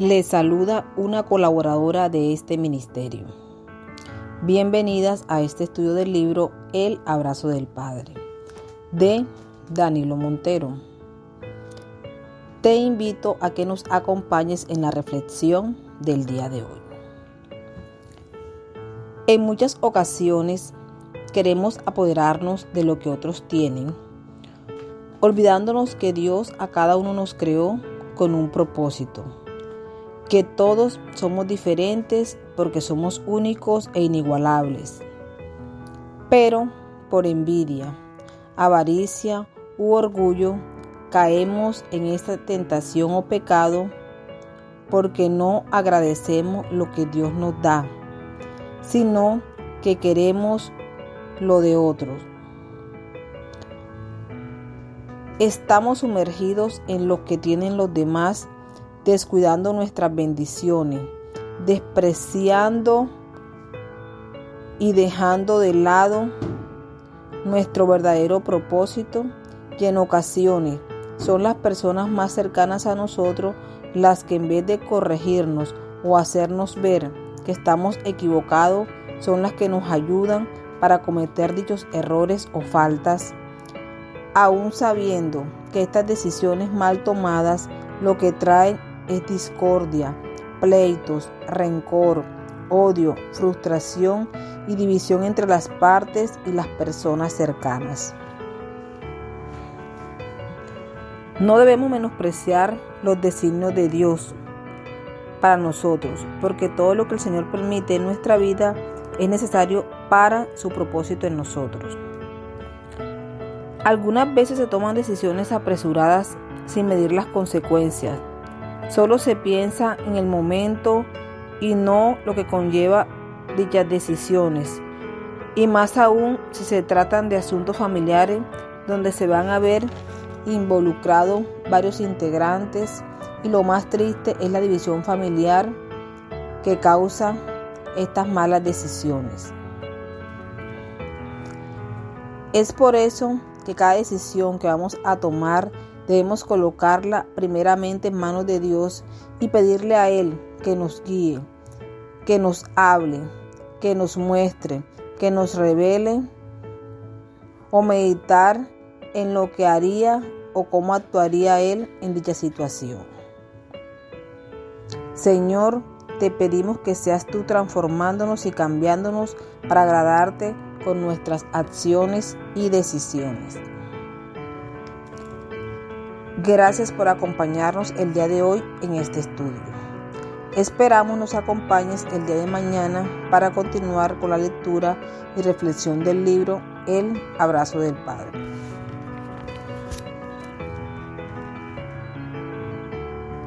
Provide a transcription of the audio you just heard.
Les saluda una colaboradora de este ministerio. Bienvenidas a este estudio del libro El abrazo del Padre de Danilo Montero. Te invito a que nos acompañes en la reflexión del día de hoy. En muchas ocasiones queremos apoderarnos de lo que otros tienen, olvidándonos que Dios a cada uno nos creó con un propósito que todos somos diferentes porque somos únicos e inigualables. Pero por envidia, avaricia u orgullo caemos en esta tentación o pecado porque no agradecemos lo que Dios nos da, sino que queremos lo de otros. Estamos sumergidos en lo que tienen los demás descuidando nuestras bendiciones, despreciando y dejando de lado nuestro verdadero propósito y en ocasiones son las personas más cercanas a nosotros las que en vez de corregirnos o hacernos ver que estamos equivocados, son las que nos ayudan para cometer dichos errores o faltas, aún sabiendo que estas decisiones mal tomadas lo que traen es discordia, pleitos, rencor, odio, frustración y división entre las partes y las personas cercanas. No debemos menospreciar los designios de Dios para nosotros, porque todo lo que el Señor permite en nuestra vida es necesario para su propósito en nosotros. Algunas veces se toman decisiones apresuradas sin medir las consecuencias, Solo se piensa en el momento y no lo que conlleva dichas decisiones. Y más aún si se tratan de asuntos familiares donde se van a ver involucrados varios integrantes y lo más triste es la división familiar que causa estas malas decisiones. Es por eso que cada decisión que vamos a tomar Debemos colocarla primeramente en manos de Dios y pedirle a Él que nos guíe, que nos hable, que nos muestre, que nos revele o meditar en lo que haría o cómo actuaría Él en dicha situación. Señor, te pedimos que seas tú transformándonos y cambiándonos para agradarte con nuestras acciones y decisiones. Gracias por acompañarnos el día de hoy en este estudio. Esperamos nos acompañes el día de mañana para continuar con la lectura y reflexión del libro El abrazo del Padre.